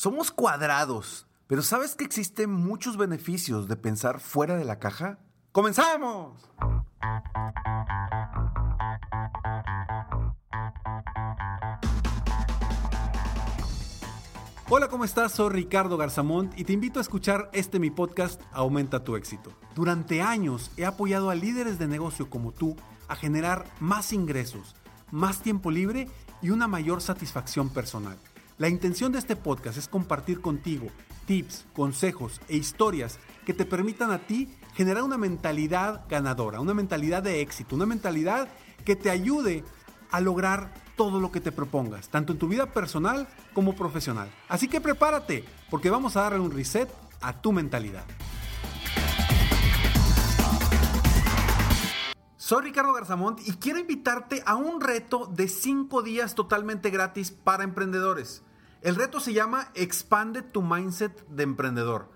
Somos cuadrados, pero ¿sabes que existen muchos beneficios de pensar fuera de la caja? ¡Comenzamos! Hola, ¿cómo estás? Soy Ricardo Garzamont y te invito a escuchar este mi podcast Aumenta tu éxito. Durante años he apoyado a líderes de negocio como tú a generar más ingresos, más tiempo libre y una mayor satisfacción personal. La intención de este podcast es compartir contigo tips, consejos e historias que te permitan a ti generar una mentalidad ganadora, una mentalidad de éxito, una mentalidad que te ayude a lograr todo lo que te propongas, tanto en tu vida personal como profesional. Así que prepárate, porque vamos a darle un reset a tu mentalidad. Soy Ricardo Garzamont y quiero invitarte a un reto de 5 días totalmente gratis para emprendedores. El reto se llama Expande tu Mindset de Emprendedor.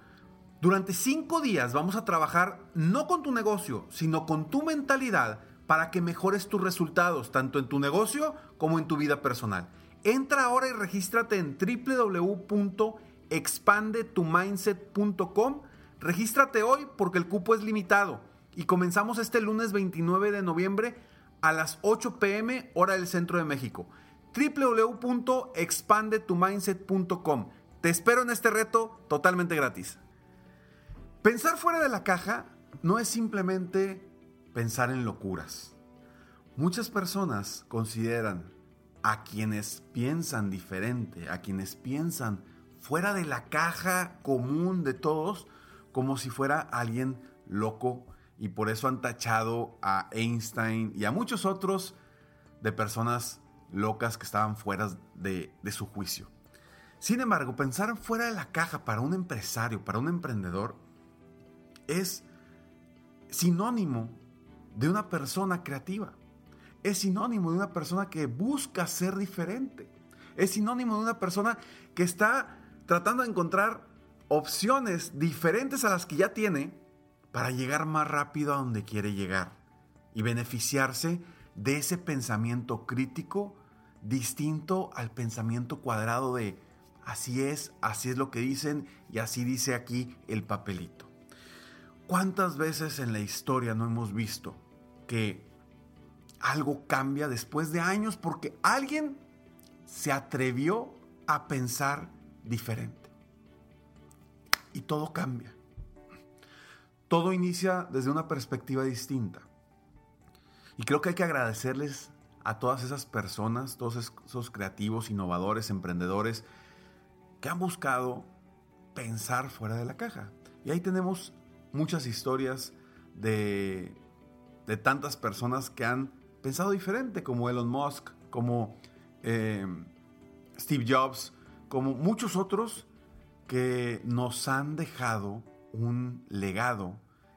Durante 5 días vamos a trabajar no con tu negocio, sino con tu mentalidad para que mejores tus resultados, tanto en tu negocio como en tu vida personal. Entra ahora y regístrate en www.expandetumindset.com. Regístrate hoy porque el cupo es limitado y comenzamos este lunes 29 de noviembre a las 8 pm hora del centro de México www.expandetumindset.com. Te espero en este reto totalmente gratis. Pensar fuera de la caja no es simplemente pensar en locuras. Muchas personas consideran a quienes piensan diferente, a quienes piensan fuera de la caja común de todos, como si fuera alguien loco y por eso han tachado a Einstein y a muchos otros de personas locas que estaban fuera de, de su juicio. Sin embargo, pensar fuera de la caja para un empresario, para un emprendedor, es sinónimo de una persona creativa. Es sinónimo de una persona que busca ser diferente. Es sinónimo de una persona que está tratando de encontrar opciones diferentes a las que ya tiene para llegar más rápido a donde quiere llegar y beneficiarse de ese pensamiento crítico distinto al pensamiento cuadrado de así es, así es lo que dicen y así dice aquí el papelito. ¿Cuántas veces en la historia no hemos visto que algo cambia después de años porque alguien se atrevió a pensar diferente? Y todo cambia. Todo inicia desde una perspectiva distinta. Y creo que hay que agradecerles a todas esas personas, todos esos creativos, innovadores, emprendedores que han buscado pensar fuera de la caja. Y ahí tenemos muchas historias de, tantas personas que han pensado diferente, como Elon Musk, como eh, Steve Jobs, como muchos otros que nos han dejado un legado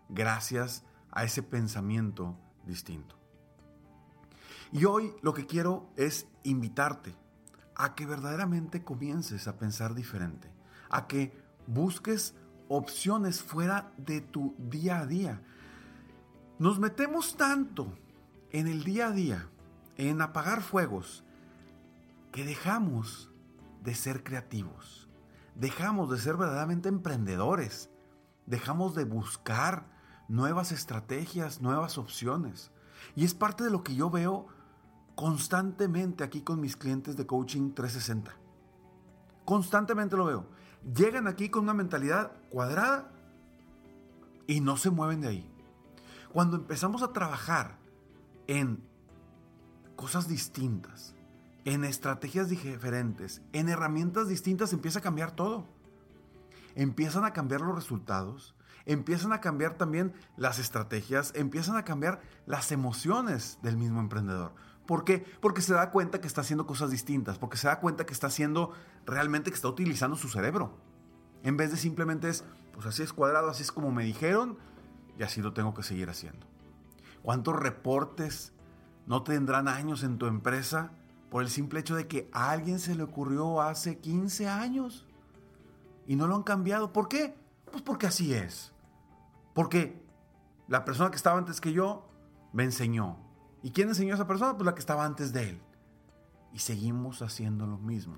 gracias a ese pensamiento distinto. Y hoy lo que quiero es invitarte a que verdaderamente comiences a pensar diferente, a que busques opciones fuera de tu día a día. Nos metemos tanto en el día a día, en apagar fuegos, que dejamos de ser creativos, dejamos de ser verdaderamente emprendedores, dejamos de buscar nuevas estrategias, nuevas opciones. Y es parte de lo que yo veo constantemente aquí con mis clientes de coaching 360. Constantemente lo veo. llegan aquí con una mentalidad cuadrada y no se mueven de ahí. Cuando empezamos a trabajar en cosas distintas, en estrategias diferentes, en herramientas distintas, empieza a cambiar todo. Empiezan a cambiar los resultados, empiezan a cambiar también las estrategias, empiezan a cambiar las emociones del mismo emprendedor. ¿Por qué? Porque se da cuenta que está haciendo cosas distintas, porque se da cuenta que está haciendo realmente que está utilizando su cerebro. En vez de simplemente es, pues así es cuadrado, así es como me dijeron y así lo tengo que seguir haciendo. ¿Cuántos reportes no tendrán años en tu empresa por el simple hecho de que a alguien se le ocurrió hace 15 años y no lo han cambiado? ¿Por qué? Pues porque así es. Porque la persona que estaba antes que yo me enseñó. ¿Y quién enseñó a esa persona? Pues la que estaba antes de él. Y seguimos haciendo lo mismo.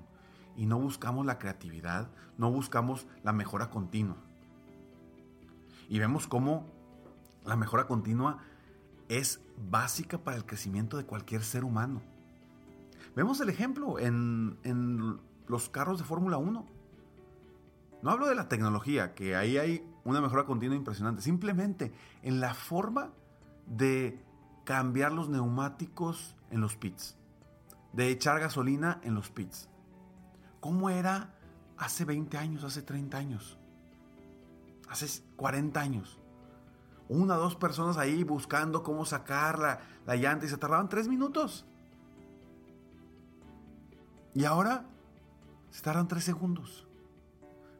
Y no buscamos la creatividad, no buscamos la mejora continua. Y vemos cómo la mejora continua es básica para el crecimiento de cualquier ser humano. Vemos el ejemplo en, en los carros de Fórmula 1. No hablo de la tecnología, que ahí hay una mejora continua impresionante. Simplemente en la forma de cambiar los neumáticos en los pits, de echar gasolina en los pits. ¿Cómo era hace 20 años, hace 30 años, hace 40 años? Una o dos personas ahí buscando cómo sacar la, la llanta y se tardaban tres minutos. Y ahora se tardan tres segundos.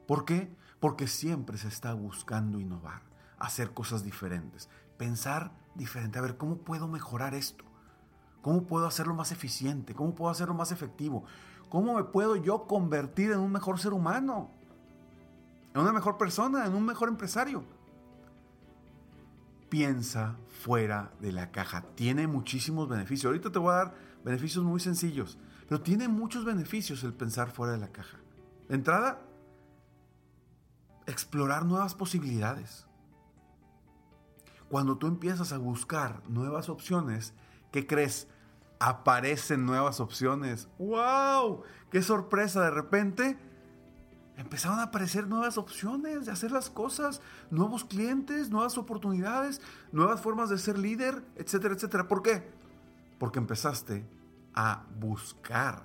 ¿Por qué? Porque siempre se está buscando innovar, hacer cosas diferentes, pensar diferente. A ver, ¿cómo puedo mejorar esto? ¿Cómo puedo hacerlo más eficiente? ¿Cómo puedo hacerlo más efectivo? ¿Cómo me puedo yo convertir en un mejor ser humano? En una mejor persona, en un mejor empresario. Piensa fuera de la caja. Tiene muchísimos beneficios. Ahorita te voy a dar beneficios muy sencillos, pero tiene muchos beneficios el pensar fuera de la caja. De entrada, explorar nuevas posibilidades. Cuando tú empiezas a buscar nuevas opciones, ¿qué crees? Aparecen nuevas opciones. ¡Wow! ¡Qué sorpresa! De repente empezaron a aparecer nuevas opciones de hacer las cosas, nuevos clientes, nuevas oportunidades, nuevas formas de ser líder, etcétera, etcétera. ¿Por qué? Porque empezaste a buscar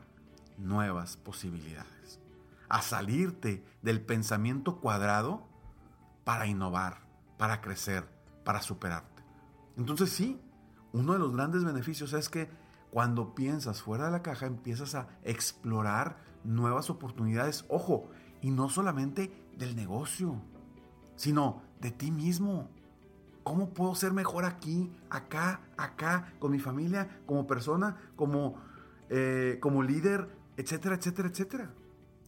nuevas posibilidades, a salirte del pensamiento cuadrado para innovar, para crecer, para superarte. Entonces sí, uno de los grandes beneficios es que cuando piensas fuera de la caja empiezas a explorar nuevas oportunidades, ojo, y no solamente del negocio, sino de ti mismo. ¿Cómo puedo ser mejor aquí, acá, acá, con mi familia, como persona, como, eh, como líder, etcétera, etcétera, etcétera?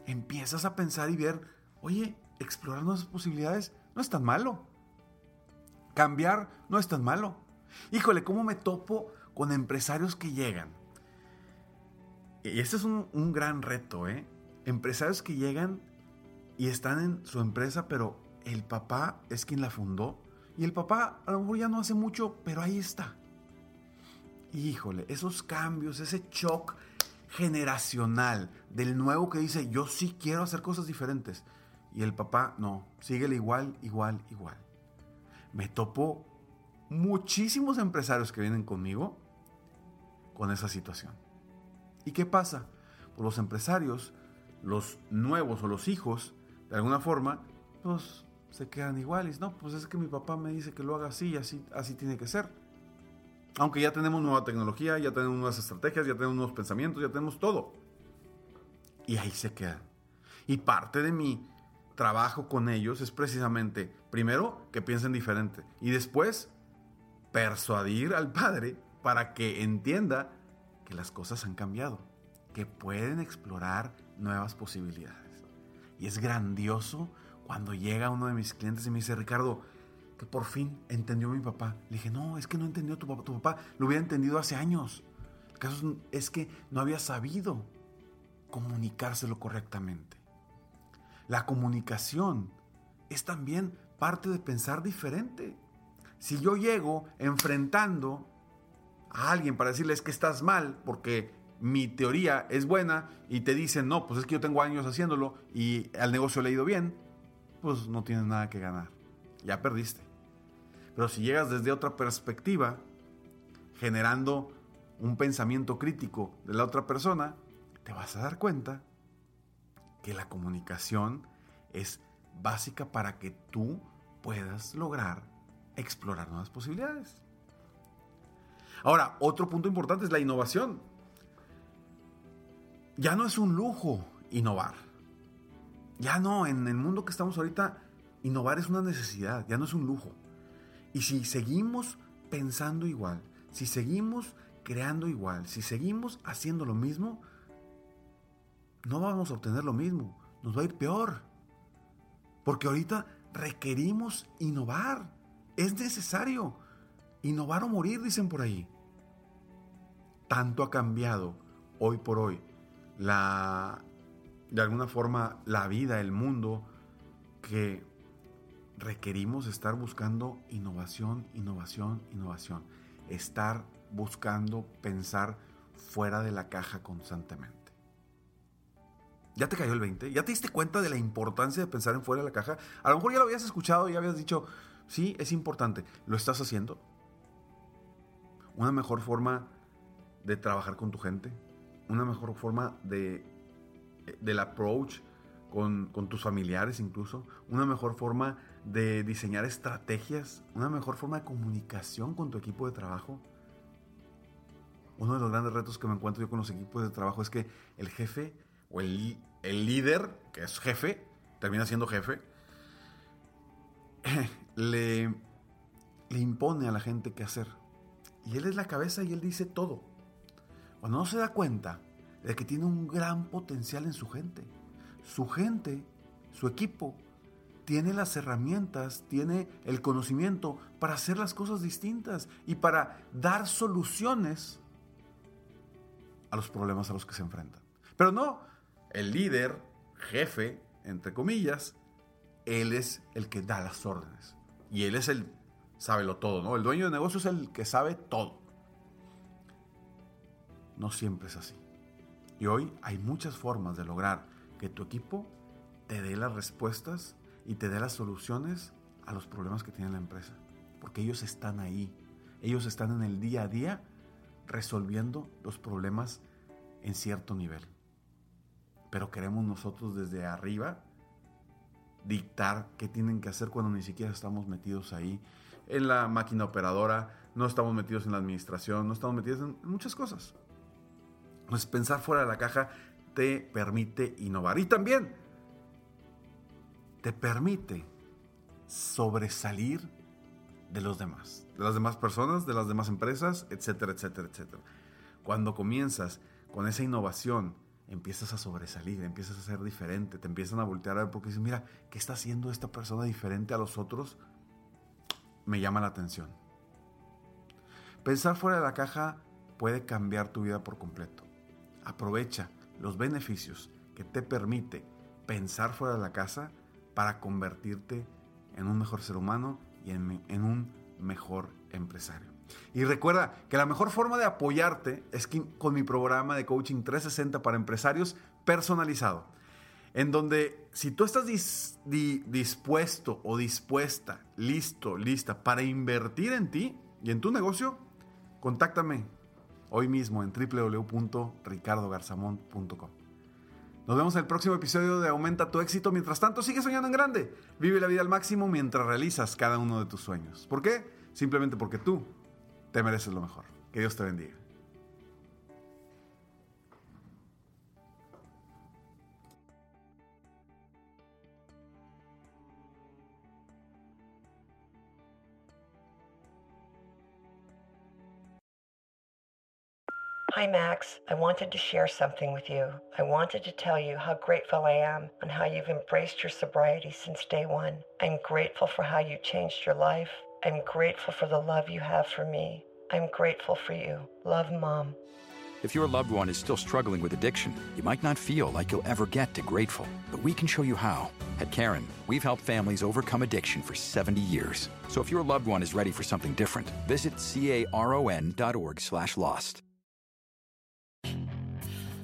Empiezas a pensar y ver, oye, explorar nuevas posibilidades no es tan malo. Cambiar no es tan malo. Híjole, ¿cómo me topo con empresarios que llegan? Y este es un, un gran reto, ¿eh? Empresarios que llegan y están en su empresa, pero el papá es quien la fundó. Y el papá a lo mejor ya no hace mucho, pero ahí está. Híjole, esos cambios, ese shock generacional del nuevo que dice, yo sí quiero hacer cosas diferentes. Y el papá, no, síguele igual, igual, igual me topo muchísimos empresarios que vienen conmigo con esa situación. ¿Y qué pasa? Pues los empresarios, los nuevos o los hijos, de alguna forma, pues se quedan iguales. No, pues es que mi papá me dice que lo haga así y así, así tiene que ser. Aunque ya tenemos nueva tecnología, ya tenemos nuevas estrategias, ya tenemos nuevos pensamientos, ya tenemos todo. Y ahí se quedan. Y parte de mi trabajo con ellos es precisamente, primero, que piensen diferente y después, persuadir al padre para que entienda que las cosas han cambiado, que pueden explorar nuevas posibilidades. Y es grandioso cuando llega uno de mis clientes y me dice, Ricardo, que por fin entendió mi papá. Le dije, no, es que no entendió tu papá. Tu papá lo hubiera entendido hace años. El caso es que no había sabido comunicárselo correctamente. La comunicación es también parte de pensar diferente. Si yo llego enfrentando a alguien para decirles que estás mal porque mi teoría es buena y te dicen, no, pues es que yo tengo años haciéndolo y al negocio le ha ido bien, pues no tienes nada que ganar. Ya perdiste. Pero si llegas desde otra perspectiva, generando un pensamiento crítico de la otra persona, te vas a dar cuenta que la comunicación es básica para que tú puedas lograr explorar nuevas posibilidades. Ahora, otro punto importante es la innovación. Ya no es un lujo innovar. Ya no, en el mundo que estamos ahorita, innovar es una necesidad, ya no es un lujo. Y si seguimos pensando igual, si seguimos creando igual, si seguimos haciendo lo mismo, no vamos a obtener lo mismo, nos va a ir peor. Porque ahorita requerimos innovar, es necesario. Innovar o morir, dicen por ahí. Tanto ha cambiado hoy por hoy la, de alguna forma, la vida, el mundo, que requerimos estar buscando innovación, innovación, innovación. Estar buscando pensar fuera de la caja constantemente. ¿Ya te cayó el 20? ¿Ya te diste cuenta de la importancia de pensar en fuera de la caja? A lo mejor ya lo habías escuchado y habías dicho, sí, es importante. ¿Lo estás haciendo? Una mejor forma de trabajar con tu gente. Una mejor forma de, del approach con, con tus familiares incluso. Una mejor forma de diseñar estrategias. Una mejor forma de comunicación con tu equipo de trabajo uno de los grandes retos que me encuentro yo con los equipos de trabajo es que el jefe o el, el líder, que es jefe, termina siendo jefe, le, le impone a la gente qué hacer. Y él es la cabeza y él dice todo. Cuando no se da cuenta de que tiene un gran potencial en su gente. Su gente, su equipo, tiene las herramientas, tiene el conocimiento para hacer las cosas distintas y para dar soluciones a los problemas a los que se enfrentan. Pero no, el líder, jefe, entre comillas, él es el que da las órdenes. Y él es el lo todo, ¿no? El dueño de negocio es el que sabe todo. No siempre es así. Y hoy hay muchas formas de lograr que tu equipo te dé las respuestas y te dé las soluciones a los problemas que tiene la empresa. Porque ellos están ahí. Ellos están en el día a día resolviendo los problemas en cierto nivel. Pero queremos nosotros desde arriba dictar qué tienen que hacer cuando ni siquiera estamos metidos ahí en la máquina operadora, no estamos metidos en la administración, no estamos metidos en muchas cosas. Pues pensar fuera de la caja te permite innovar y también te permite sobresalir de los demás, de las demás personas, de las demás empresas, etcétera, etcétera, etcétera. Cuando comienzas con esa innovación, empiezas a sobresalir, empiezas a ser diferente, te empiezan a voltear a ver porque dices, mira, ¿qué está haciendo esta persona diferente a los otros? Me llama la atención. Pensar fuera de la caja puede cambiar tu vida por completo. Aprovecha los beneficios que te permite pensar fuera de la casa para convertirte en un mejor ser humano y en, en un mejor empresario. Y recuerda que la mejor forma de apoyarte es con mi programa de coaching 360 para empresarios personalizado. En donde si tú estás dispuesto o dispuesta, listo, lista para invertir en ti y en tu negocio, contáctame hoy mismo en www.ricardogarzamont.com. Nos vemos en el próximo episodio de Aumenta tu éxito. Mientras tanto, sigue soñando en grande. Vive la vida al máximo mientras realizas cada uno de tus sueños. ¿Por qué? Simplemente porque tú te mereces lo mejor. Que Dios te bendiga. Hi, Max. I wanted to share something with you. I wanted to tell you how grateful I am and how you've embraced your sobriety since day one. I'm grateful for how you changed your life I'm grateful for the love you have for me. I'm grateful for you. Love, Mom. If your loved one is still struggling with addiction, you might not feel like you'll ever get to grateful, but we can show you how. At Karen, we've helped families overcome addiction for 70 years. So if your loved one is ready for something different, visit caron.org/lost.